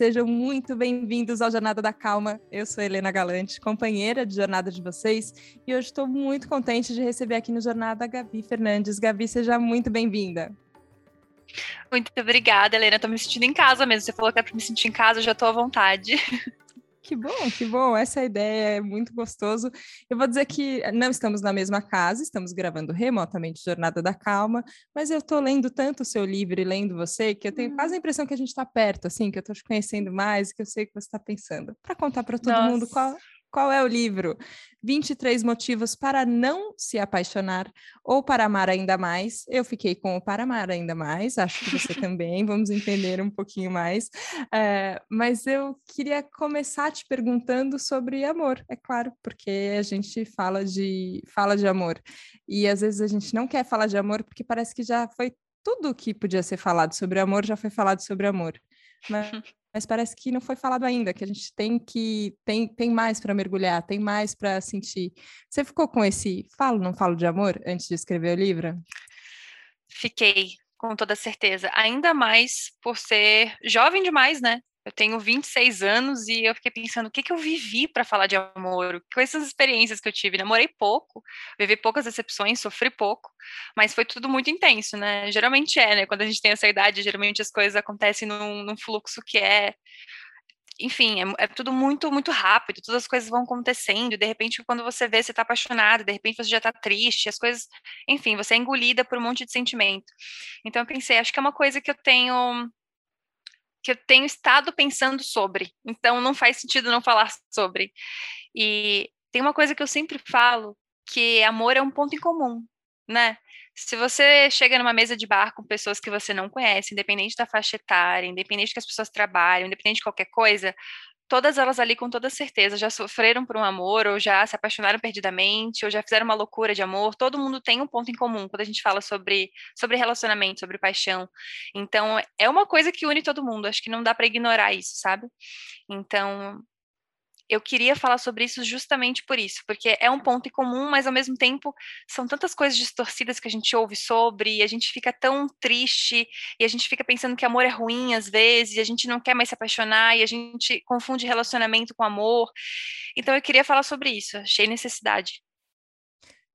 sejam muito bem-vindos ao Jornada da Calma. Eu sou Helena Galante, companheira de jornada de vocês, e hoje estou muito contente de receber aqui no Jornada a Gabi Fernandes. Gabi, seja muito bem-vinda. Muito obrigada, Helena. Estou me sentindo em casa mesmo. Você falou que é para me sentir em casa, eu já estou à vontade. Que bom, que bom. Essa ideia é muito gostoso. Eu vou dizer que não estamos na mesma casa, estamos gravando remotamente Jornada da Calma, mas eu estou lendo tanto o seu livro e lendo você que eu tenho quase a impressão que a gente está perto, assim, que eu estou te conhecendo mais, que eu sei o que você está pensando. Para contar para todo Nossa. mundo qual, qual é o livro? 23 motivos para não se apaixonar ou para amar ainda mais. Eu fiquei com o para amar ainda mais, acho que você também, vamos entender um pouquinho mais. É, mas eu queria começar te perguntando sobre amor, é claro, porque a gente fala de, fala de amor. E às vezes a gente não quer falar de amor porque parece que já foi tudo que podia ser falado sobre amor, já foi falado sobre amor. Mas mas parece que não foi falado ainda, que a gente tem que tem, tem mais para mergulhar, tem mais para sentir. Você ficou com esse falo, não falo de amor antes de escrever o livro? Fiquei, com toda certeza. Ainda mais por ser jovem demais, né? Eu tenho 26 anos e eu fiquei pensando o que, que eu vivi para falar de amor, quais são as experiências que eu tive. Namorei pouco, vivi poucas decepções, sofri pouco, mas foi tudo muito intenso, né? Geralmente é, né? Quando a gente tem essa idade, geralmente as coisas acontecem num, num fluxo que é enfim, é, é, tudo muito, muito rápido, todas as coisas vão acontecendo, de repente, quando você vê, você está apaixonado, de repente você já está triste, as coisas, enfim, você é engolida por um monte de sentimento. Então, eu pensei, acho que é uma coisa que eu tenho que eu tenho estado pensando sobre. Então não faz sentido não falar sobre. E tem uma coisa que eu sempre falo, que amor é um ponto em comum, né? Se você chega numa mesa de bar com pessoas que você não conhece, independente da faixa etária, independente que as pessoas trabalham, independente de qualquer coisa, todas elas ali com toda certeza já sofreram por um amor, ou já se apaixonaram perdidamente, ou já fizeram uma loucura de amor. Todo mundo tem um ponto em comum quando a gente fala sobre, sobre relacionamento, sobre paixão. Então, é uma coisa que une todo mundo. Acho que não dá para ignorar isso, sabe? Então, eu queria falar sobre isso justamente por isso, porque é um ponto em comum, mas ao mesmo tempo são tantas coisas distorcidas que a gente ouve sobre, e a gente fica tão triste, e a gente fica pensando que amor é ruim às vezes, e a gente não quer mais se apaixonar, e a gente confunde relacionamento com amor. Então eu queria falar sobre isso, achei necessidade.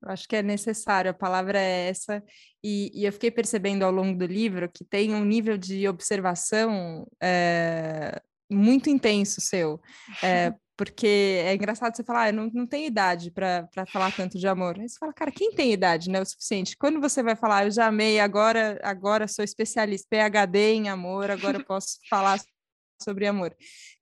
Eu acho que é necessário, a palavra é essa, e, e eu fiquei percebendo ao longo do livro que tem um nível de observação é, muito intenso seu. É, porque é engraçado você falar, ah, eu não, não tenho idade para falar tanto de amor. Aí você fala, cara, quem tem idade, né? O suficiente. Quando você vai falar, eu já amei, agora, agora sou especialista, PHD em amor, agora posso falar sobre amor.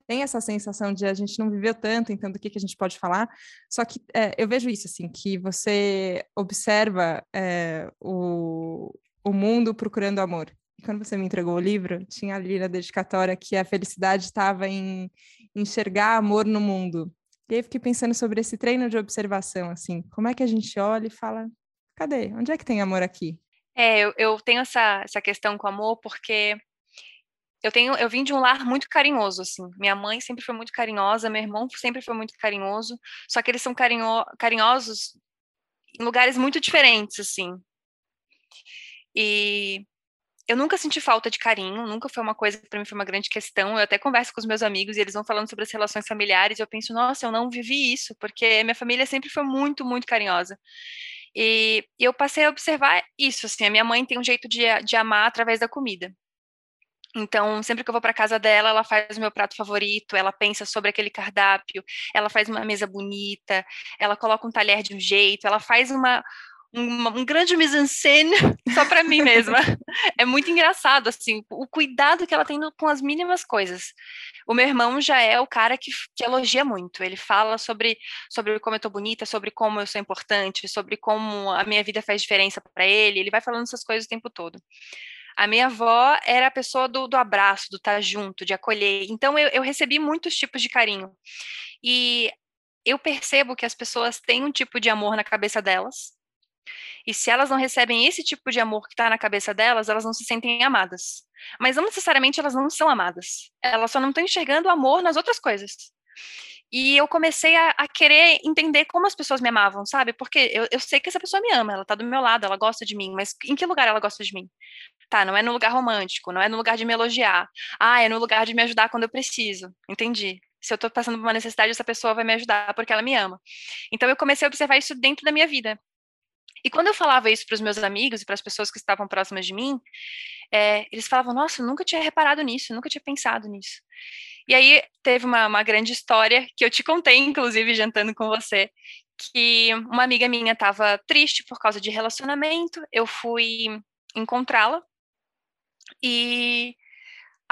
Tem essa sensação de a gente não viveu tanto, então do que, que a gente pode falar. Só que é, eu vejo isso, assim, que você observa é, o, o mundo procurando amor. E quando você me entregou o livro, tinha ali na dedicatória que a felicidade estava em enxergar amor no mundo. E aí fiquei pensando sobre esse treino de observação, assim, como é que a gente olha e fala, cadê? Onde é que tem amor aqui? É, eu, eu tenho essa, essa questão com amor porque eu tenho, eu vim de um lar muito carinhoso, assim. Minha mãe sempre foi muito carinhosa, meu irmão sempre foi muito carinhoso, só que eles são carinho, carinhosos em lugares muito diferentes, assim. E eu nunca senti falta de carinho, nunca foi uma coisa que para mim foi uma grande questão. Eu até converso com os meus amigos e eles vão falando sobre as relações familiares, e eu penso, nossa, eu não vivi isso, porque minha família sempre foi muito, muito carinhosa. E, eu passei a observar isso, assim, a minha mãe tem um jeito de, de amar através da comida. Então, sempre que eu vou para casa dela, ela faz o meu prato favorito, ela pensa sobre aquele cardápio, ela faz uma mesa bonita, ela coloca um talher de um jeito, ela faz uma, um, um grande mise-en-scène só para mim mesma. é muito engraçado, assim, o cuidado que ela tem com as mínimas coisas. O meu irmão já é o cara que, que elogia muito. Ele fala sobre, sobre como eu tô bonita, sobre como eu sou importante, sobre como a minha vida faz diferença para ele. Ele vai falando essas coisas o tempo todo. A minha avó era a pessoa do, do abraço, do estar tá junto, de acolher. Então, eu, eu recebi muitos tipos de carinho. E eu percebo que as pessoas têm um tipo de amor na cabeça delas, e se elas não recebem esse tipo de amor que está na cabeça delas, elas não se sentem amadas. Mas não necessariamente elas não são amadas. Elas só não estão enxergando amor nas outras coisas. E eu comecei a, a, querer entender como as pessoas me amavam, sabe? Porque eu, eu sei que essa pessoa me ama, ela tá do meu lado, ela gosta de mim, mas em que lugar ela gosta de mim? Tá, não é no lugar romântico, não é no lugar de me elogiar. Ah, é no lugar de me ajudar quando eu preciso. Entendi. Se eu tô passando por uma necessidade, essa pessoa vai me ajudar porque ela me ama. Então eu comecei a observar isso dentro da minha vida. E quando eu falava isso para os meus amigos e para as pessoas que estavam próximas de mim, é, eles falavam: Nossa, eu nunca tinha reparado nisso, nunca tinha pensado nisso. E aí teve uma, uma grande história que eu te contei, inclusive, jantando com você, que uma amiga minha estava triste por causa de relacionamento. Eu fui encontrá-la e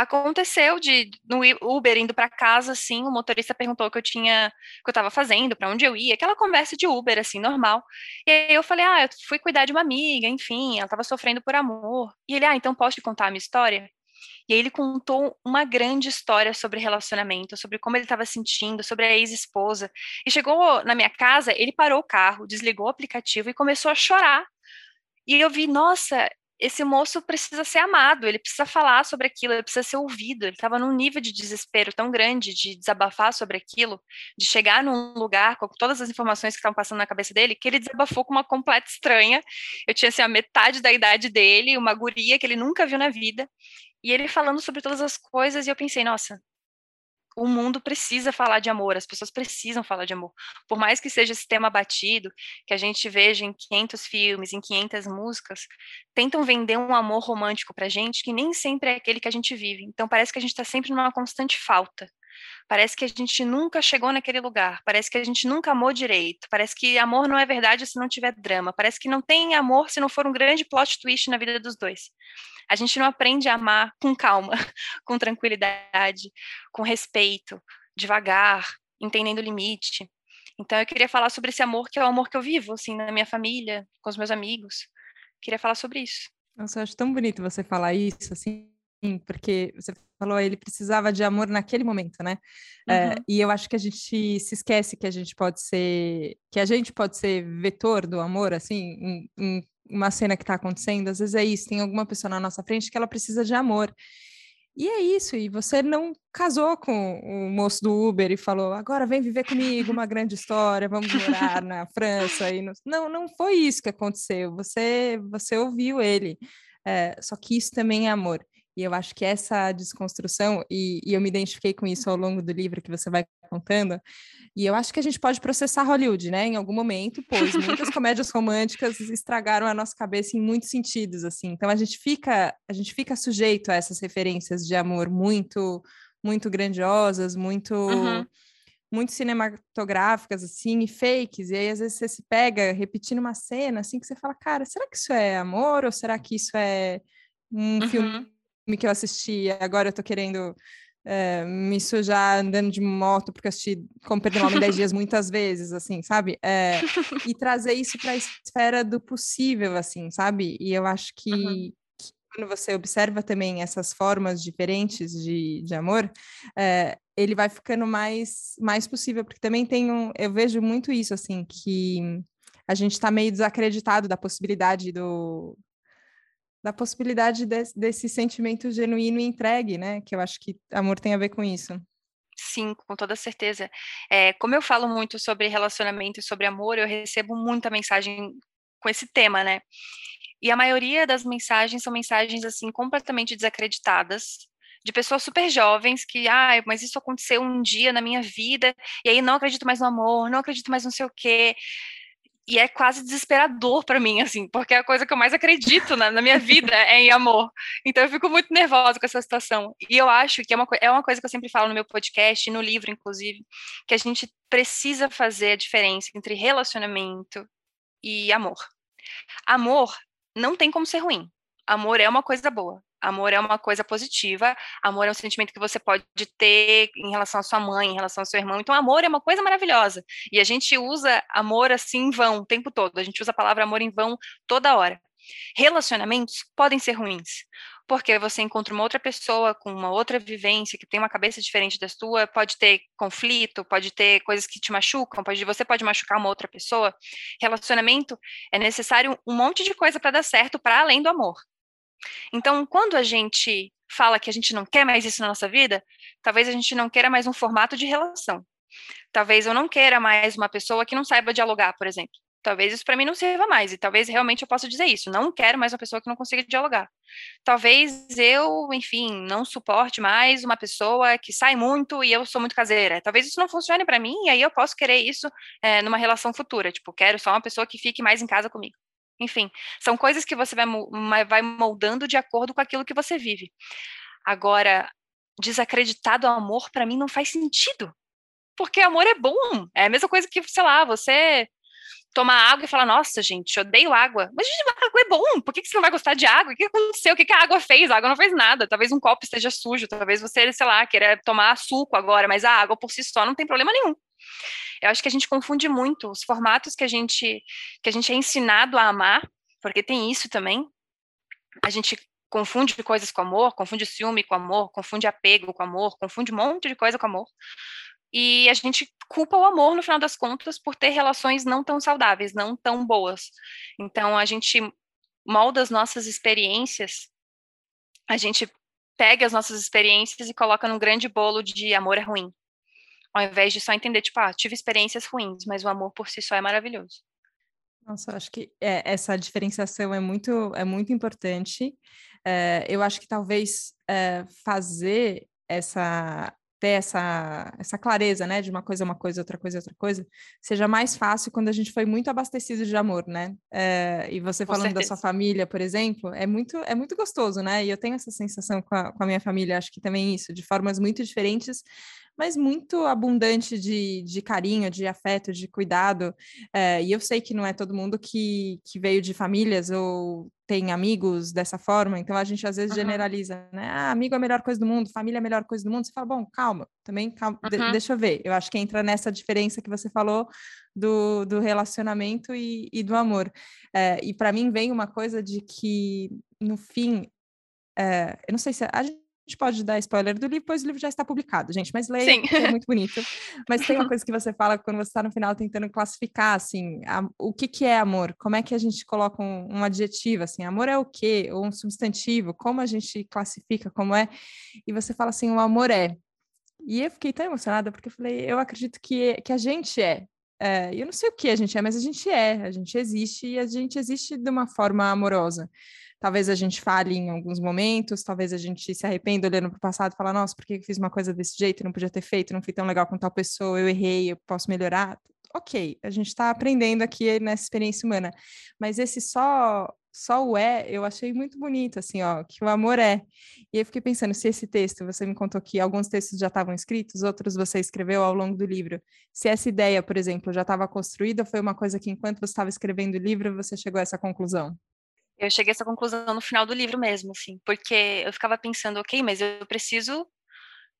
aconteceu de no Uber indo para casa assim, o motorista perguntou o que eu tinha, o que eu estava fazendo, para onde eu ia, aquela conversa de Uber assim, normal. E aí eu falei: "Ah, eu fui cuidar de uma amiga, enfim, ela estava sofrendo por amor". E ele: "Ah, então posso te contar a minha história?" E aí ele contou uma grande história sobre relacionamento, sobre como ele estava sentindo, sobre a ex-esposa. E chegou na minha casa, ele parou o carro, desligou o aplicativo e começou a chorar. E eu vi, nossa, esse moço precisa ser amado, ele precisa falar sobre aquilo, ele precisa ser ouvido. Ele estava num nível de desespero tão grande de desabafar sobre aquilo, de chegar num lugar com todas as informações que estavam passando na cabeça dele, que ele desabafou com uma completa estranha. Eu tinha assim a metade da idade dele, uma guria que ele nunca viu na vida, e ele falando sobre todas as coisas, e eu pensei, nossa, o mundo precisa falar de amor, as pessoas precisam falar de amor. Por mais que seja esse tema batido, que a gente veja em 500 filmes, em 500 músicas, tentam vender um amor romântico pra gente que nem sempre é aquele que a gente vive. Então parece que a gente está sempre numa constante falta. Parece que a gente nunca chegou naquele lugar, parece que a gente nunca amou direito, parece que amor não é verdade se não tiver drama, parece que não tem amor se não for um grande plot twist na vida dos dois. A gente não aprende a amar com calma, com tranquilidade, com respeito, devagar, entendendo o limite. Então eu queria falar sobre esse amor que é o amor que eu vivo, assim, na minha família, com os meus amigos. Queria falar sobre isso. Nossa, eu acho tão bonito você falar isso, assim, porque você falou, ele precisava de amor naquele momento, né? Uhum. É, e eu acho que a gente se esquece que a gente pode ser, que a gente pode ser vetor do amor, assim, em, em uma cena que está acontecendo, às vezes é isso, tem alguma pessoa na nossa frente que ela precisa de amor. E é isso, e você não casou com o moço do Uber e falou, agora vem viver comigo uma grande história, vamos morar na França. E no... Não, não foi isso que aconteceu, você, você ouviu ele. É, só que isso também é amor. E eu acho que essa desconstrução, e, e, eu me identifiquei com isso ao longo do livro que você vai contando, e eu acho que a gente pode processar Hollywood, né, em algum momento, pois muitas comédias românticas estragaram a nossa cabeça em muitos sentidos, assim. Então a gente fica, a gente fica sujeito a essas referências de amor muito, muito grandiosas, muito. Uhum muito cinematográficas, assim, e fakes, e aí às vezes você se pega repetindo uma cena, assim, que você fala, cara, será que isso é amor, ou será que isso é um uhum. filme que eu assisti, agora eu tô querendo é, me sujar andando de moto, porque eu assisti Como Perder um Homem em 10 Dias muitas vezes, assim, sabe? É, e trazer isso para a esfera do possível, assim, sabe? E eu acho que, uhum. que, quando você observa também essas formas diferentes de, de amor, é, ele vai ficando mais, mais possível, porque também tem um. Eu vejo muito isso, assim, que a gente está meio desacreditado da possibilidade do, da possibilidade de, desse sentimento genuíno e entregue, né? Que eu acho que amor tem a ver com isso. Sim, com toda certeza. É, como eu falo muito sobre relacionamento e sobre amor, eu recebo muita mensagem com esse tema, né? E a maioria das mensagens são mensagens assim completamente desacreditadas, de pessoas super jovens que, ah, mas isso aconteceu um dia na minha vida, e aí não acredito mais no amor, não acredito mais não sei o quê e é quase desesperador para mim, assim, porque é a coisa que eu mais acredito na, na, minha vida é em amor. Então eu fico muito nervosa com essa situação. E eu acho que é uma, é uma coisa que eu sempre falo no meu podcast, no livro, inclusive, que a gente precisa fazer a diferença entre relacionamento e amor. Amor não tem como ser ruim. Amor é uma coisa boa. Amor é uma coisa positiva, amor é um sentimento que você pode ter em relação à sua mãe, em relação ao seu irmão. Então, amor é uma coisa maravilhosa. E a gente usa amor assim em vão o tempo todo. A gente usa a palavra amor em vão toda hora. Relacionamentos podem ser ruins, porque você encontra uma outra pessoa com uma outra vivência, que tem uma cabeça diferente da sua, pode ter conflito, pode ter coisas que te machucam, pode, você pode machucar uma outra pessoa. Relacionamento é necessário um monte de coisa para dar certo para além do amor. Então, quando a gente fala que a gente não quer mais isso na nossa vida, talvez a gente não queira mais um formato de relação. Talvez eu não queira mais uma pessoa que não saiba dialogar, por exemplo. Talvez isso para mim não sirva mais, e talvez realmente eu possa dizer isso. Não quero mais uma pessoa que não consiga dialogar. Talvez eu, enfim, não suporte mais uma pessoa que sai muito e eu sou muito caseira. Talvez isso não funcione para mim, e aí eu posso querer isso é, numa relação futura. Tipo, quero só uma pessoa que fique mais em casa comigo. Enfim, são coisas que você vai, vai moldando de acordo com aquilo que você vive. Agora, desacreditar do amor, para mim, não faz sentido. Porque amor é bom. É a mesma coisa que, sei lá, você tomar água e falar, nossa, gente, odeio água. Mas gente, água é bom, por que, você não vai gostar de água? O que aconteceu? O que, que a água fez? A água não fez nada. Talvez um copo esteja sujo, talvez você, sei lá, queira tomar suco agora, mas a água por si só não tem problema nenhum. Eu acho que a gente confunde muito os formatos que a gente que a gente é ensinado a amar, porque tem isso também. A gente confunde coisas com amor, confunde ciúme com amor, confunde apego com amor, confunde um monte de coisa com amor e a gente culpa o amor no final das contas por ter relações não tão saudáveis, não tão boas. Então a gente molda as nossas experiências, a gente pega as nossas experiências e coloca num grande bolo de amor é ruim. Ao invés de só entender, tipo, ah, tive experiências ruins, mas o amor por si só é maravilhoso. Nossa, eu acho que é, essa diferenciação é muito, é muito importante. É, eu acho que talvez é, fazer essa ter essa, essa clareza, né, de uma coisa é uma coisa, outra coisa é outra coisa, seja mais fácil quando a gente foi muito abastecido de amor, né? É, e você com falando certeza. da sua família, por exemplo, é muito, é muito gostoso, né? E eu tenho essa sensação com a, com a minha família, acho que também isso, de formas muito diferentes, mas muito abundante de, de carinho, de afeto, de cuidado. É, e eu sei que não é todo mundo que, que veio de famílias ou tem amigos dessa forma, então a gente às vezes uhum. generaliza, né? Ah, amigo é a melhor coisa do mundo, família é a melhor coisa do mundo. Você fala, bom, calma, também calma, uhum. de, deixa eu ver. Eu acho que entra nessa diferença que você falou do, do relacionamento e, e do amor. É, e para mim vem uma coisa de que, no fim, é, eu não sei se a gente gente pode dar spoiler do livro, pois o livro já está publicado, gente, mas leia, é muito bonito. Mas tem uma coisa que você fala quando você está no final tentando classificar, assim, a, o que, que é amor? Como é que a gente coloca um, um, adjetivo, assim, amor é o quê? Ou um substantivo? Como a gente classifica, como é? E você fala assim, o amor é. E eu fiquei tão emocionada, porque eu falei, eu acredito que, que a gente é. é. Eu não sei o que a gente é, mas a gente é, a gente existe e a gente existe de uma forma amorosa. Talvez a gente fale em alguns momentos, talvez a gente se arrependa olhando para o passado e fala, nossa, por que eu fiz uma coisa desse jeito? Não podia ter feito, não fui tão legal com tal pessoa, eu errei, eu posso melhorar. Ok, a gente está aprendendo aqui nessa experiência humana. Mas esse só só o é, eu achei muito bonito, assim, ó, que o amor é. E eu fiquei pensando, se esse texto, você me contou que alguns textos já estavam escritos, outros você escreveu ao longo do livro. Se essa ideia, por exemplo, já estava construída, foi uma coisa que enquanto você estava escrevendo o livro, você chegou a essa conclusão? Eu cheguei a essa conclusão no final do livro mesmo, assim, porque eu ficava pensando, ok, mas eu preciso,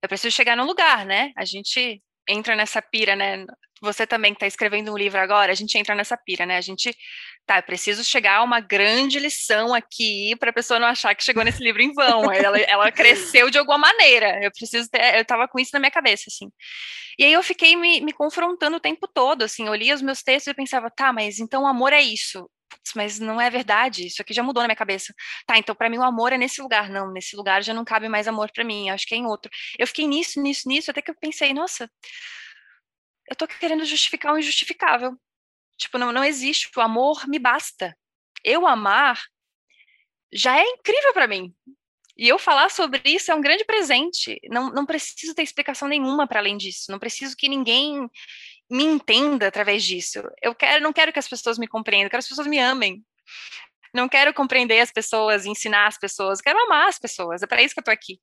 eu preciso chegar num lugar, né? A gente entra nessa pira, né? Você também que está escrevendo um livro agora, a gente entra nessa pira, né? A gente, tá, eu preciso chegar a uma grande lição aqui para a pessoa não achar que chegou nesse livro em vão. ela, ela cresceu de alguma maneira. Eu preciso ter, eu estava com isso na minha cabeça, assim. E aí eu fiquei me, me confrontando o tempo todo, assim. Eu lia os meus textos e pensava, tá, mas então amor é isso mas não é verdade, isso aqui já mudou na minha cabeça. Tá, então para mim o amor é nesse lugar. Não, nesse lugar já não cabe mais amor para mim, acho que é em outro. Eu fiquei nisso, nisso, nisso, até que eu pensei, nossa, eu tô querendo justificar o injustificável. Tipo, não, não existe, o amor me basta. Eu amar já é incrível para mim. E eu falar sobre isso é um grande presente. Não, não preciso ter explicação nenhuma para além disso. Não preciso que ninguém me entenda através disso. Eu quero, não quero que as pessoas me compreendam, quero que as pessoas me amem. Não quero compreender as pessoas, ensinar as pessoas, quero amar as pessoas. É para isso que eu tô aqui.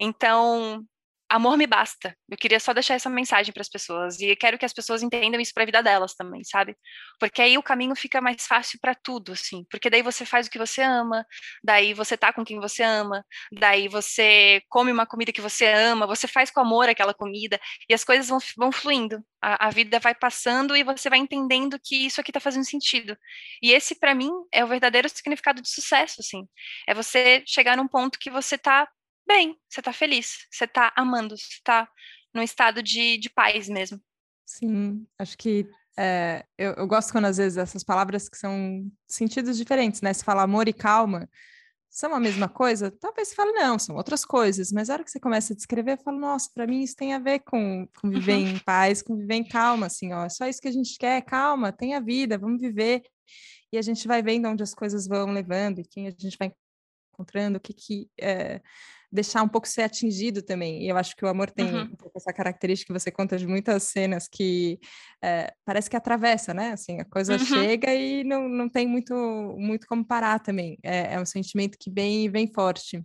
Então, amor me basta. Eu queria só deixar essa mensagem para as pessoas e quero que as pessoas entendam isso para a vida delas também, sabe? Porque aí o caminho fica mais fácil para tudo, assim. Porque daí você faz o que você ama, daí você tá com quem você ama, daí você come uma comida que você ama, você faz com amor aquela comida e as coisas vão, vão fluindo. A, a vida vai passando e você vai entendendo que isso aqui está fazendo sentido. E esse para mim é o verdadeiro significado de sucesso, assim. É você chegar num ponto que você tá bem, você tá feliz, você tá amando, você tá num estado de, de paz mesmo. Sim, acho que é, eu, eu, gosto quando às vezes essas palavras que são sentidos diferentes, né? Se fala amor e calma, são a mesma coisa? Talvez você fale, não, são outras coisas, mas a hora que você começa a descrever, eu falo, nossa, para mim isso tem a ver com, com viver uhum. em paz, com viver em calma, assim, ó, é só isso que a gente quer, calma, tem a vida, vamos viver. E a gente vai vendo onde as coisas vão levando e quem a gente vai encontrando, o que que é, deixar um pouco ser atingido também. E eu acho que o amor tem uhum. um pouco essa característica que você conta de muitas cenas que é, parece que atravessa, né? Assim, a coisa uhum. chega e não, não tem muito, muito como parar também. É, é um sentimento que vem vem forte.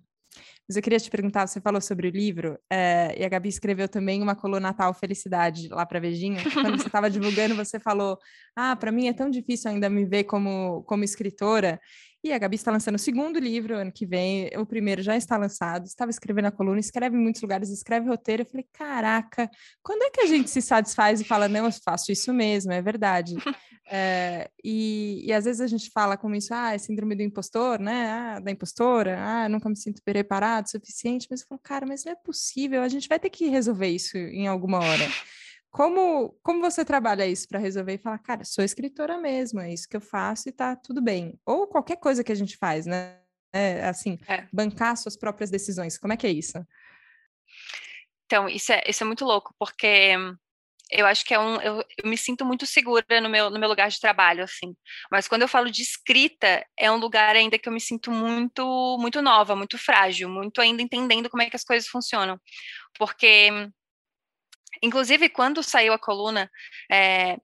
Mas eu queria te perguntar, você falou sobre o livro, é, e a Gabi escreveu também uma coluna Natal Felicidade lá para Vejinha. Quando você estava divulgando, você falou: Ah, para mim é tão difícil ainda me ver como, como escritora. E a Gabi está lançando o segundo livro ano que vem. O primeiro já está lançado. Estava escrevendo a coluna, escreve em muitos lugares, escreve roteiro. Eu falei, caraca, quando é que a gente se satisfaz e fala, não, eu faço isso mesmo, é verdade. é, e, e, às vezes a gente fala como isso, ah, é síndrome do impostor, né? Ah, da impostora, ah, nunca me sinto preparado, suficiente. Mas eu falo, cara, mas não é possível, a gente vai ter que resolver isso em alguma hora. Como, como você trabalha isso para resolver e falar, cara, sou escritora mesmo, é isso que eu faço e tá tudo bem? Ou qualquer coisa que a gente faz, né? É, assim, é. bancar suas próprias decisões. Como é que é isso? Então, isso é, isso é muito louco, porque eu acho que é um. Eu, eu, me sinto muito segura no meu, no meu lugar de trabalho, assim. Mas quando eu falo de escrita, é um lugar ainda que eu me sinto muito, muito nova, muito frágil, muito ainda entendendo como é que as coisas funcionam. Porque Inclusive, quando saiu a coluna, é,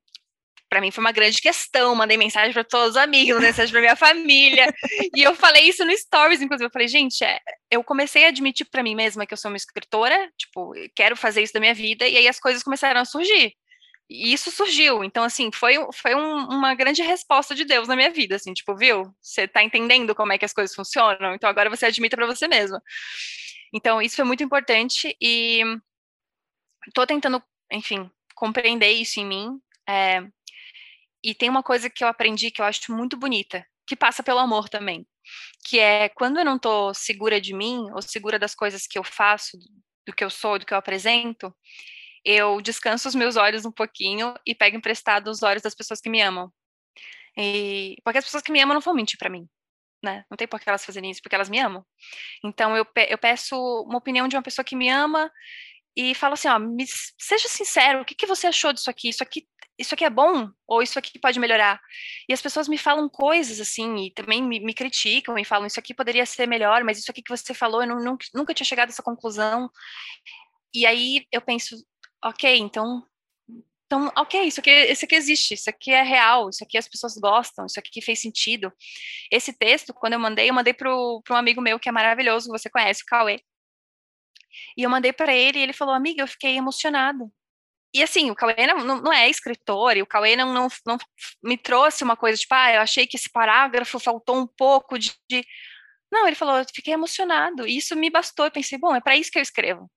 para mim foi uma grande questão. Mandei mensagem para todos os amigos, mensagem para minha família. e eu falei isso no Stories, inclusive. Eu falei, gente, é, eu comecei a admitir para mim mesma que eu sou uma escritora, tipo, quero fazer isso da minha vida, e aí as coisas começaram a surgir. E isso surgiu. Então, assim, foi, foi um, uma grande resposta de Deus na minha vida, assim, tipo, viu? Você tá entendendo como é que as coisas funcionam, então agora você admita para você mesma. Então, isso foi muito importante e tô tentando, enfim, compreender isso em mim. É, e tem uma coisa que eu aprendi que eu acho muito bonita, que passa pelo amor também, que é quando eu não tô segura de mim ou segura das coisas que eu faço, do que eu sou, do que eu apresento, eu descanso os meus olhos um pouquinho e pego emprestado os olhos das pessoas que me amam. E, porque as pessoas que me amam não vão mentir para mim, né? Não tem por que elas fazerem isso, porque elas me amam. Então eu, pe eu peço uma opinião de uma pessoa que me ama e fala assim, ó, me, seja sincero, o que, que você achou disso aqui? Isso aqui isso aqui é bom ou isso aqui pode melhorar? E as pessoas me falam coisas assim, e também me, me criticam e falam isso aqui poderia ser melhor, mas isso aqui que você falou, eu não, nunca, tinha chegado a essa conclusão. E aí eu penso, ok, então, então, ok, isso aqui, isso aqui existe, isso aqui é real, isso aqui as pessoas gostam, isso aqui fez sentido. Esse texto, quando eu mandei, eu mandei para um amigo meu que é maravilhoso, você conhece, o Cauê. E eu mandei para ele e ele falou, amiga, eu fiquei emocionado. E assim, o Cauê não, não, é escritor, e o Cauê não, não, não me trouxe uma coisa tipo, ah, eu achei que esse parágrafo faltou um pouco de. de... Não, ele falou, eu fiquei emocionado. E isso me bastou. Eu pensei, bom, é para isso que eu escrevo.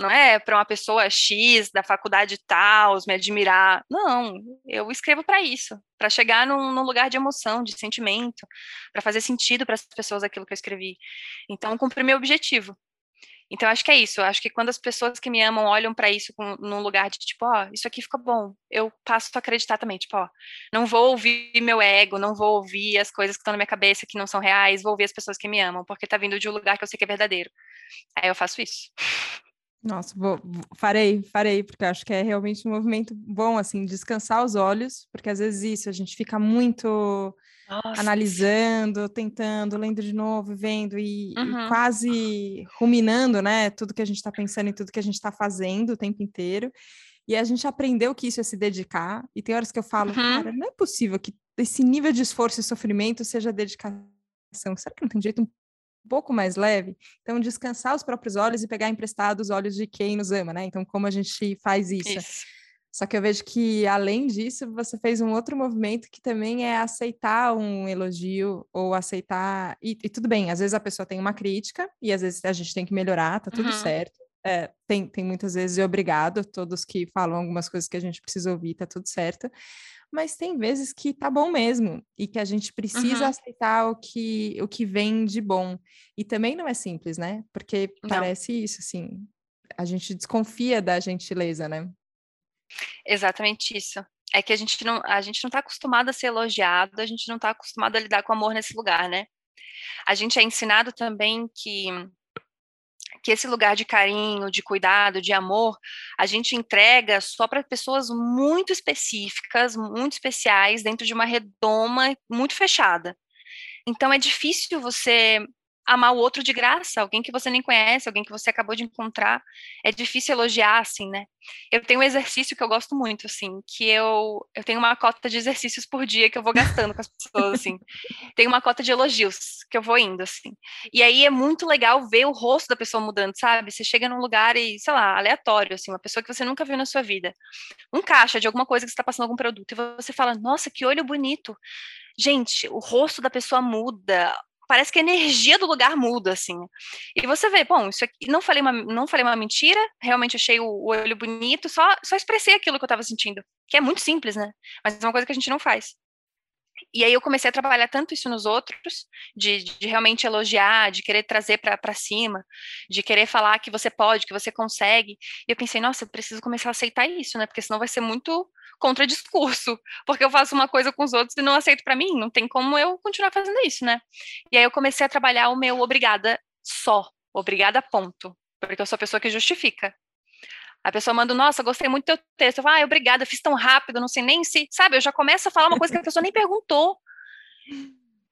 Não é para uma pessoa X da faculdade tal me admirar. Não, eu escrevo para isso, para chegar num, num, lugar de emoção, de sentimento, para fazer sentido para as pessoas aquilo que eu escrevi. Então, cumpri meu objetivo. Então, acho que é isso. Acho que quando as pessoas que me amam olham para isso com, num lugar de tipo, ó, oh, isso aqui ficou bom, eu passo a acreditar também, tipo, ó, não vou ouvir meu ego, não vou ouvir as coisas que estão na minha cabeça que não são reais, vou ouvir as pessoas que me amam, porque tá vindo de um lugar que eu sei que é verdadeiro. Aí eu faço isso. Nossa, vou, farei, farei, porque acho que é realmente um movimento bom, assim, descansar os olhos, porque às vezes isso, a gente fica muito nossa. analisando, tentando, lendo de novo, vendo e, uhum. e, quase ruminando, né? Tudo que a gente está pensando e tudo que a gente está fazendo o tempo inteiro. E a gente aprendeu que isso é se dedicar. E tem horas que eu falo, uhum. cara, não é possível que esse nível de esforço e sofrimento seja dedicação. Será que não tem jeito um pouco mais leve? Então, descansar os próprios olhos e pegar emprestado os olhos de quem nos ama, né? Então, como a gente faz isso? isso. Só que eu vejo que, além disso, você fez um outro movimento que também é aceitar um elogio ou aceitar. E, e tudo bem, às vezes a pessoa tem uma crítica e às vezes a gente tem que melhorar, tá tudo uhum. certo. É, tem, tem muitas vezes obrigado, todos que falam algumas coisas que a gente precisa ouvir, tá tudo certo. Mas tem vezes que tá bom mesmo e que a gente precisa uhum. aceitar o que, o que vem de bom. E também não é simples, né? Porque não. parece isso, assim, a gente desconfia da gentileza, né? Exatamente isso. É que a gente não a gente não está acostumado a ser elogiado, a gente não está acostumado a lidar com amor nesse lugar, né? A gente é ensinado também que que esse lugar de carinho, de cuidado, de amor, a gente entrega só para pessoas muito específicas, muito especiais, dentro de uma redoma muito fechada. Então é difícil você amar o outro de graça, alguém que você nem conhece, alguém que você acabou de encontrar. É difícil elogiar, assim, né? Eu tenho um exercício que eu gosto muito, assim, que eu, eu tenho uma cota de exercícios por dia que eu vou gastando com as pessoas, assim. Tem uma cota de elogios que eu vou indo, assim. E aí é muito legal ver o rosto da pessoa mudando, sabe? Você chega num lugar e, sei lá, aleatório, assim, uma pessoa que você nunca viu na sua vida. Um caixa de alguma coisa que você está passando algum produto, e você fala, nossa, que olho bonito. Gente, o rosto da pessoa muda, parece que a energia do lugar muda, assim. E você vê, bom, isso aqui, não falei uma, não falei uma mentira, realmente achei o, o olho bonito, só, só expressei aquilo que eu estava sentindo, que é muito simples, né? Mas é uma coisa que a gente não faz. E aí eu comecei a trabalhar tanto isso nos outros, de, de realmente elogiar, de querer trazer para cima, de querer falar que você pode, que você consegue. E eu pensei, nossa, eu preciso começar a aceitar isso, né? Porque senão vai ser muito contradiscurso, porque eu faço uma coisa com os outros e não aceito para mim, não tem como eu continuar fazendo isso, né? E aí eu comecei a trabalhar o meu obrigada só, obrigada ponto, porque eu sou a pessoa que justifica. A pessoa manda, nossa, gostei muito do teu texto. Eu falo, ah, obrigada, fiz tão rápido, não sei nem se. Sabe, eu já começo a falar uma coisa que a pessoa nem perguntou.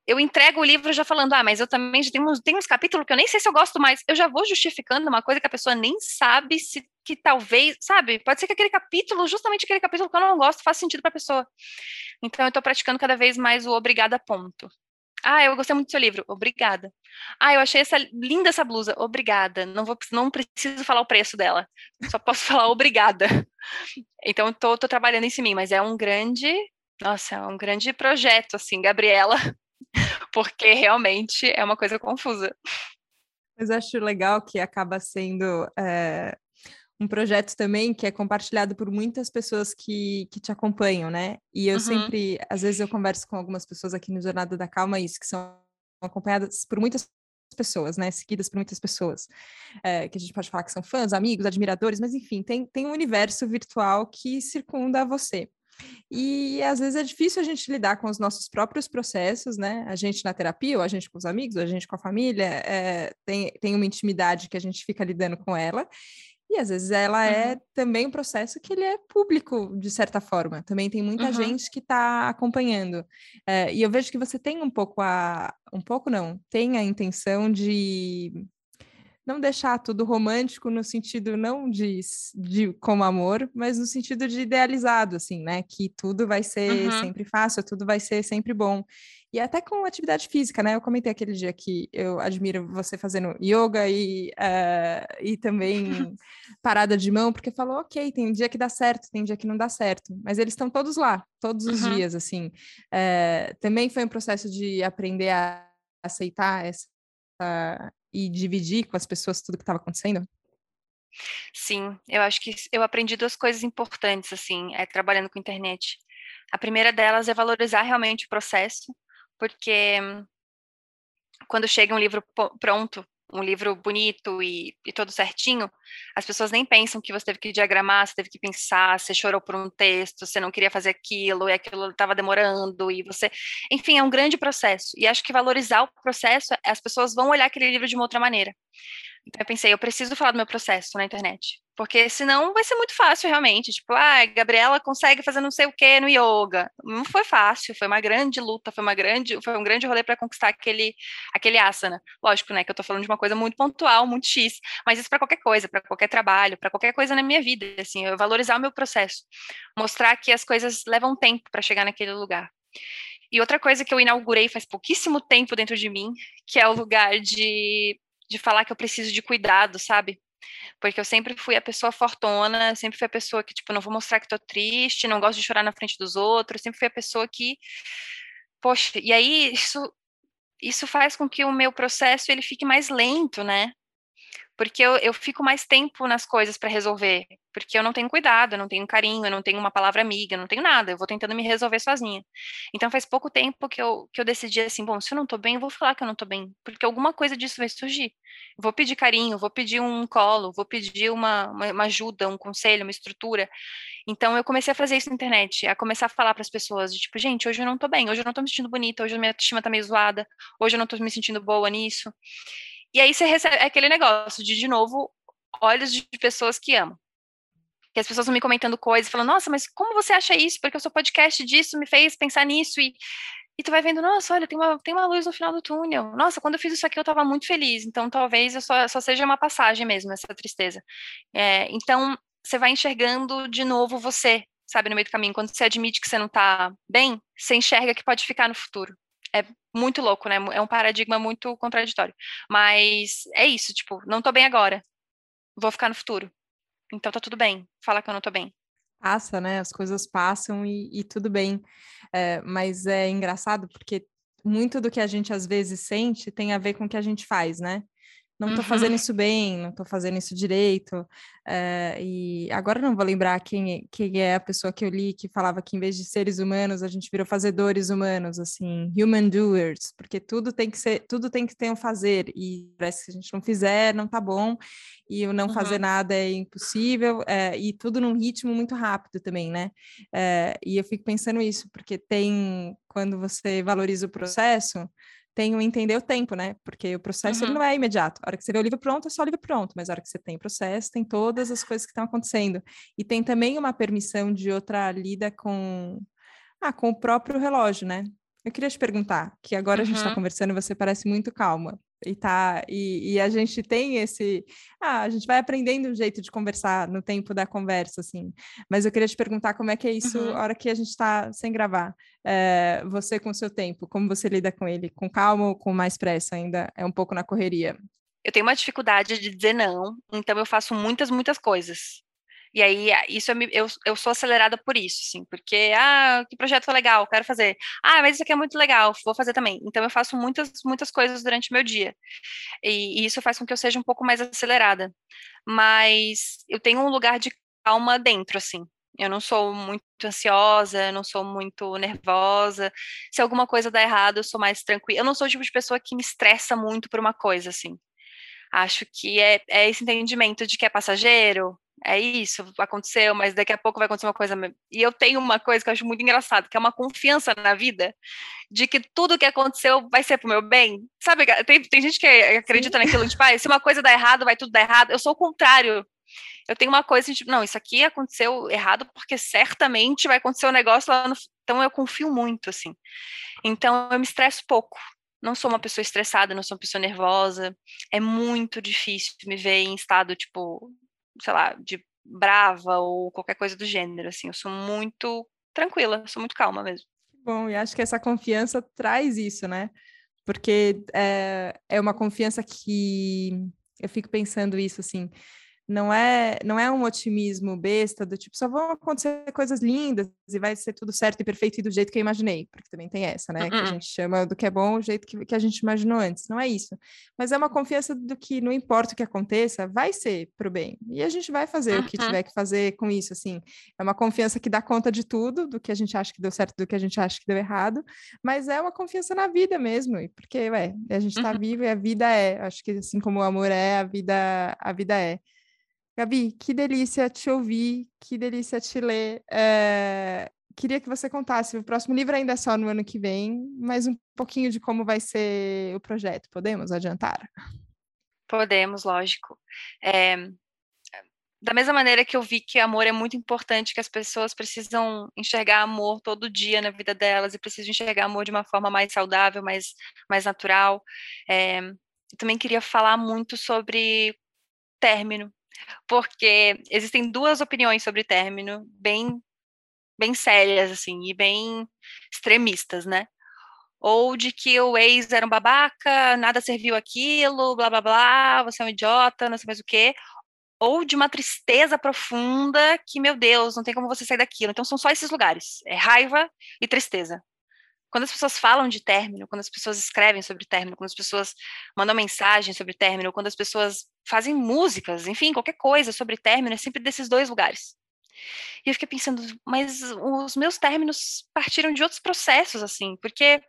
Eu entrego o livro já falando, ah, mas eu também já tenho uns, uns capítulos que eu nem sei se eu gosto mais. Eu já vou justificando uma coisa que a pessoa nem sabe se que talvez, sabe, pode ser que aquele capítulo, justamente aquele capítulo que eu não gosto, faça sentido para a pessoa. Então eu estou praticando cada vez mais o obrigada ponto. Ah, eu gostei muito do seu livro. Obrigada. Ah, eu achei essa linda essa blusa. Obrigada. Não vou, não preciso falar o preço dela. Só posso falar obrigada. Então, estou trabalhando em mim, mas é um grande, nossa, é um grande projeto, assim, Gabriela, porque realmente é uma coisa confusa. Mas acho legal que acaba sendo é, um projeto também que é compartilhado por muitas pessoas que, que te acompanham, né? E eu uhum. sempre, às vezes eu converso com algumas pessoas aqui no Jornada da Calma, isso, que são acompanhadas por muitas pessoas, né? Seguidas por muitas pessoas, é, que a gente pode falar que são fãs, amigos, admiradores, mas enfim, tem, tem um universo virtual que circunda você. E às vezes é difícil a gente lidar com os nossos próprios processos, né? A gente na terapia, ou a gente com os amigos, ou a gente com a família, é, tem, tem uma intimidade que a gente fica lidando com ela. E às vezes ela é uhum. também um processo que ele é público, de certa forma. Também tem muita uhum. gente que está acompanhando. É, e eu vejo que você tem um pouco a. Um pouco não, tem a intenção de não deixar tudo romântico no sentido não de, de como amor, mas no sentido de idealizado, assim, né? Que tudo vai ser uhum. sempre fácil, tudo vai ser sempre bom. E até com atividade física, né? Eu comentei aquele dia que eu admiro você fazendo yoga e, uh, e também parada de mão, porque falou, ok, tem dia que dá certo, tem dia que não dá certo, mas eles estão todos lá, todos os uhum. dias, assim. Uh, também foi um processo de aprender a aceitar essa e dividir com as pessoas tudo que estava acontecendo? Sim, eu acho que eu aprendi duas coisas importantes, assim, é, trabalhando com internet. A primeira delas é valorizar realmente o processo, porque quando chega um livro pronto, um livro bonito e, e, todo certinho, as pessoas nem pensam que você teve que diagramar, você teve que pensar, você chorou por um texto, você não queria fazer aquilo, e aquilo estava demorando, e você. Enfim, é um grande processo. E acho que valorizar o processo, as pessoas vão olhar aquele livro de uma outra maneira. Então eu pensei, eu preciso falar do meu processo na internet. Porque senão vai ser muito fácil, realmente. Tipo, ah, Gabriela consegue fazer não sei o que no yoga. Não foi fácil, foi uma grande luta, foi uma grande, foi um grande rolê para conquistar aquele, aquele asana. Lógico, né, que eu tô falando de uma coisa muito pontual, muito X, mas isso para qualquer coisa, para qualquer trabalho, para qualquer coisa na minha vida, assim, eu valorizar o meu processo, mostrar que as coisas levam tempo para chegar naquele lugar. E outra coisa que eu inaugurei faz pouquíssimo tempo dentro de mim, que é o lugar de de falar que eu preciso de cuidado, sabe? Porque eu sempre fui a pessoa fortona, sempre fui a pessoa que, tipo, não vou mostrar que tô triste, não gosto de chorar na frente dos outros, sempre fui a pessoa que, poxa, e aí isso, isso faz com que o meu processo ele fique mais lento, né? Porque eu, eu fico mais tempo nas coisas para resolver, porque eu não tenho cuidado, eu não tenho carinho, eu não tenho uma palavra amiga, eu não tenho nada, eu vou tentando me resolver sozinha. Então faz pouco tempo que eu, que eu decidi assim, bom, se eu não tô bem, eu vou falar que eu não tô bem, porque alguma coisa disso vai surgir. vou pedir carinho, vou pedir um colo, vou pedir uma, uma, uma ajuda, um conselho, uma estrutura. Então eu comecei a fazer isso na internet, a começar a falar para as pessoas, de tipo, gente, hoje eu não tô bem, hoje eu não tô me sentindo bonita, hoje a minha autoestima tá meio zoada, hoje eu não tô me sentindo boa nisso. E aí você recebe aquele negócio de, de novo, olhos de pessoas que amam. Que as pessoas vão me comentando coisas, falando, nossa, mas como você acha isso? Porque o seu podcast disso me fez pensar nisso. E, e tu vai vendo, nossa, olha, tem uma, tem uma luz no final do túnel. Nossa, quando eu fiz isso aqui, eu estava muito feliz. Então, talvez eu só, só seja uma passagem mesmo, essa tristeza. É, então, você vai enxergando de novo você, sabe, no meio do caminho. Quando você admite que você não está bem, você enxerga que pode ficar no futuro. É muito louco, né? É um paradigma muito contraditório. Mas é isso, tipo, não tô bem agora. Vou ficar no futuro. Então tá tudo bem. Fala que eu não tô bem. Passa, né? As coisas passam e, e tudo bem. É, mas é engraçado porque muito do que a gente às vezes sente tem a ver com o que a gente faz, né? Não estou uhum. fazendo isso bem, não estou fazendo isso direito. Uh, e agora não vou lembrar quem, quem é a pessoa que eu li que falava que em vez de seres humanos, a gente virou fazedores humanos, assim, human doers, porque tudo tem que ser, tudo tem que ter um fazer, e parece que se a gente não fizer, não tá bom, e o não uhum. fazer nada é impossível, é, e tudo num ritmo muito rápido também, né? É, e eu fico pensando isso, porque tem, quando você valoriza o processo, tem o entender o tempo, né? Porque o processo uhum. ele não é imediato. A hora que você vê o livro pronto, é só o livro pronto, mas a hora que você tem processo, tem todas as coisas que estão acontecendo. E tem também uma permissão de outra lida com, ah, com o próprio relógio, né? Eu queria te perguntar, que agora uhum. a gente está conversando e você parece muito calma. E, tá, e, e, a gente tem esse. Ah, a gente vai aprendendo um jeito de conversar no tempo da conversa, assim. Mas eu queria te perguntar como é que é isso uhum. a hora que a gente está sem gravar. É, você com o seu tempo, como você lida com ele? Com calma ou com mais pressa ainda? É um pouco na correria? Eu tenho uma dificuldade de dizer não, então eu faço muitas, muitas coisas. E aí, isso eu, eu, eu sou acelerada por isso, sim, porque, ah, que projeto legal, quero fazer. Ah, mas isso aqui é muito legal, vou fazer também. Então, eu faço muitas, muitas coisas durante o meu dia. E, e isso faz com que eu seja um pouco mais acelerada. Mas eu tenho um lugar de calma dentro, assim. Eu não sou muito ansiosa, eu não sou muito nervosa. Se alguma coisa dá errado, eu sou mais tranquila. Eu não sou o tipo de pessoa que me estressa muito por uma coisa, assim. Acho que é, é esse entendimento de que é passageiro, é isso, aconteceu, mas daqui a pouco vai acontecer uma coisa. E eu tenho uma coisa que eu acho muito engraçada, que é uma confiança na vida, de que tudo que aconteceu vai ser pro meu bem. Sabe, tem, tem gente que acredita Sim. naquilo, tipo, ah, se uma coisa dá errado, vai tudo dar errado. Eu sou o contrário. Eu tenho uma coisa, tipo, não, isso aqui aconteceu errado porque certamente vai acontecer um negócio lá no... Então eu confio muito, assim. Então eu me estresso pouco. Não sou uma pessoa estressada, não sou uma pessoa nervosa. É muito difícil me ver em estado, tipo, sei lá, de brava ou qualquer coisa do gênero, assim. Eu sou muito tranquila, sou muito calma mesmo. Bom, e acho que essa confiança traz isso, né? Porque é, é uma confiança que eu fico pensando isso, assim, não é não é um otimismo besta do tipo só vão acontecer coisas lindas e vai ser tudo certo e perfeito e do jeito que eu imaginei, porque também tem essa, né? Uh -uh. Que a gente chama do que é bom o jeito que, que a gente imaginou antes. Não é isso. Mas é uma confiança do que não importa o que aconteça, vai ser pro bem. E a gente vai fazer uh -huh. o que tiver que fazer com isso, assim. É uma confiança que dá conta de tudo, do que a gente acha que deu certo, do que a gente acha que deu errado, mas é uma confiança na vida mesmo, porque, ué, a gente tá -huh. vivo e a vida é. Acho que assim como o amor é, a vida, a vida é. Gabi, que delícia te ouvir, que delícia te ler. É, queria que você contasse, o próximo livro ainda é só no ano que vem, mas um pouquinho de como vai ser o projeto. Podemos adiantar? Podemos, lógico. É, da mesma maneira que eu vi que amor é muito importante, que as pessoas precisam enxergar amor todo dia na vida delas e precisam enxergar amor de uma forma mais saudável, mais, mais natural. É, também queria falar muito sobre término, porque existem duas opiniões sobre término bem bem sérias assim e bem extremistas, né? Ou de que o ex era um babaca, nada serviu aquilo, blá blá blá, você é um idiota, não sei mais o quê, ou de uma tristeza profunda que, meu Deus, não tem como você sair daquilo. Então são só esses lugares, é raiva e tristeza. Quando as pessoas falam de término, quando as pessoas escrevem sobre término, quando as pessoas mandam mensagem sobre término, quando as pessoas fazem músicas, enfim, qualquer coisa sobre término, é sempre desses dois lugares. E eu fiquei pensando, mas os meus términos partiram de outros processos, assim, porque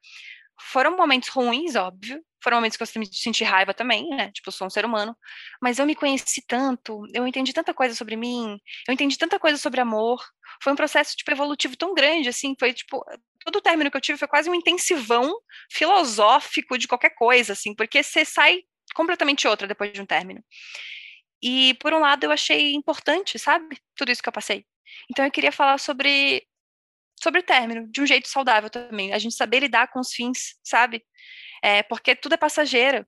foram momentos ruins, óbvio, foram momentos que eu senti raiva também, né? Tipo, eu sou um ser humano, mas eu me conheci tanto, eu entendi tanta coisa sobre mim, eu entendi tanta coisa sobre amor. Foi um processo, tipo, evolutivo tão grande, assim, foi, tipo, todo o término que eu tive foi quase um intensivão filosófico de qualquer coisa, assim, porque você sai completamente outra depois de um término. E, por um lado, eu achei importante, sabe? Tudo isso que eu passei. Então, eu queria falar sobre sobre término, de um jeito saudável também. A gente saber lidar com os fins, sabe? É, porque tudo é passageiro.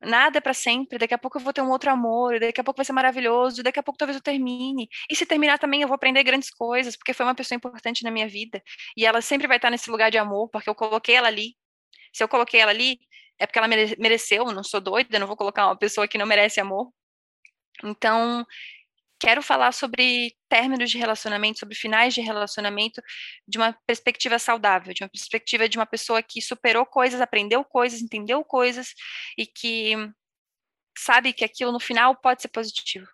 Nada é para sempre. Daqui a pouco eu vou ter um outro amor, daqui a pouco vai ser maravilhoso, daqui a pouco talvez eu termine. E se terminar também eu vou aprender grandes coisas, porque foi uma pessoa importante na minha vida. E ela sempre vai estar nesse lugar de amor, porque eu coloquei ela ali. Se eu coloquei ela ali, é porque ela mereceu, eu não sou doida, não vou colocar uma pessoa que não merece amor. Então, quero falar sobre términos de relacionamento, sobre finais de relacionamento, de uma perspectiva saudável, de uma perspectiva de uma pessoa que superou coisas, aprendeu coisas, entendeu coisas e que sabe que aquilo no final pode ser positivo.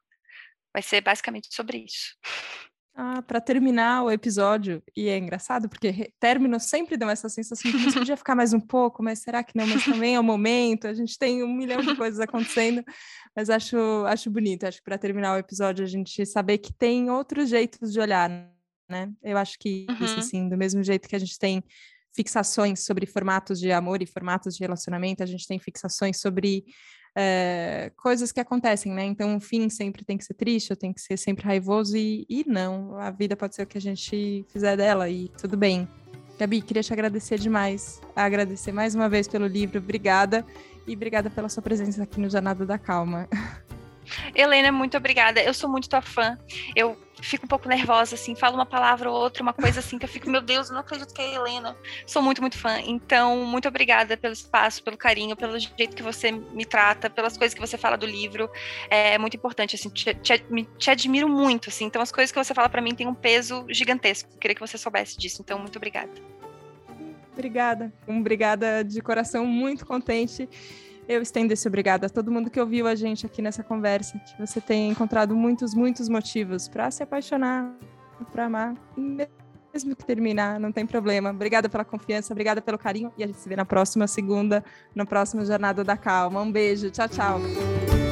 Vai ser basicamente sobre isso. Ah, para terminar o episódio, e é engraçado, porque términos sempre dão essa sensação de que podia ficar mais um pouco, mas será que não? Mas também é o momento, a gente tem um milhão de coisas acontecendo, mas acho, acho bonito, acho que para terminar o episódio a gente saber que tem outros jeitos de olhar, né? Eu acho que uhum. isso, assim, do mesmo jeito que a gente tem fixações sobre formatos de amor e formatos de relacionamento, a gente tem fixações sobre é, coisas que acontecem, né? Então, o fim sempre tem que ser triste, ou tem que ser sempre raivoso, e, e não, a vida pode ser o que a gente fizer dela, e tudo bem. Gabi, queria te agradecer demais, agradecer mais uma vez pelo livro, obrigada, e obrigada pela sua presença aqui no Jornada da Calma. Helena, muito obrigada. Eu sou muito tua fã. Eu fico um pouco nervosa, assim, falo uma palavra ou outra, uma coisa assim, que eu fico, meu Deus, eu não acredito que é a Helena. Sou muito, muito fã. Então, muito obrigada pelo espaço, pelo carinho, pelo jeito que você me trata, pelas coisas que você fala do livro. É muito importante, assim, te, te, te admiro muito, assim. Então, as coisas que você fala para mim têm um peso gigantesco. Queria que você soubesse disso. Então, muito obrigada. Obrigada. Obrigada de coração, muito contente eu estendo esse obrigado a todo mundo que ouviu a gente aqui nessa conversa, que você tenha encontrado muitos, muitos motivos para se apaixonar, para amar, mesmo que terminar, não tem problema. Obrigada pela confiança, obrigada pelo carinho e a gente se vê na próxima segunda, na próxima Jornada da Calma. Um beijo, tchau, tchau.